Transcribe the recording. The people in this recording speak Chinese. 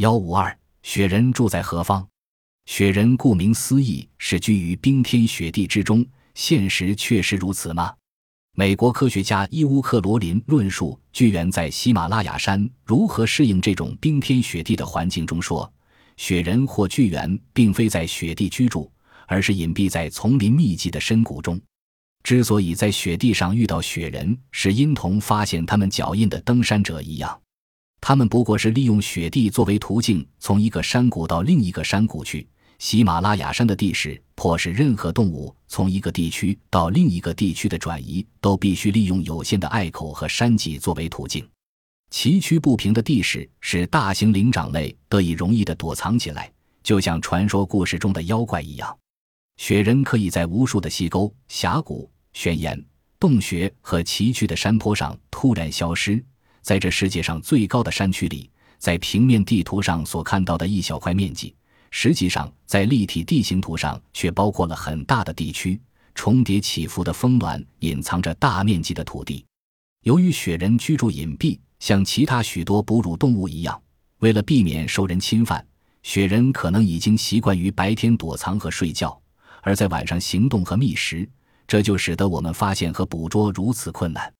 幺五二，雪人住在何方？雪人顾名思义是居于冰天雪地之中，现实确实如此吗？美国科学家伊乌克罗林论述巨猿在喜马拉雅山如何适应这种冰天雪地的环境中说，雪人或巨猿并非在雪地居住，而是隐蔽在丛林密集的深谷中。之所以在雪地上遇到雪人，是因同发现他们脚印的登山者一样，他们不过是利用雪地作为途径，从一个山谷到另一个山谷去。喜马拉雅山的地势迫使任何动物从一个地区到另一个地区的转移，都必须利用有限的隘口和山脊作为途径。崎岖不平的地势使大型灵长类得以容易地躲藏起来，就像传说故事中的妖怪一样。雪人可以在无数的溪沟、峡谷、悬崖、洞穴和崎岖的山坡上突然消失，在这世界上最高的山区里，在平面地图上所看到的一小块面积。实际上，在立体地形图上却包括了很大的地区，重叠起伏的峰峦隐藏着大面积的土地。由于雪人居住隐蔽，像其他许多哺乳动物一样，为了避免受人侵犯，雪人可能已经习惯于白天躲藏和睡觉，而在晚上行动和觅食，这就使得我们发现和捕捉如此困难。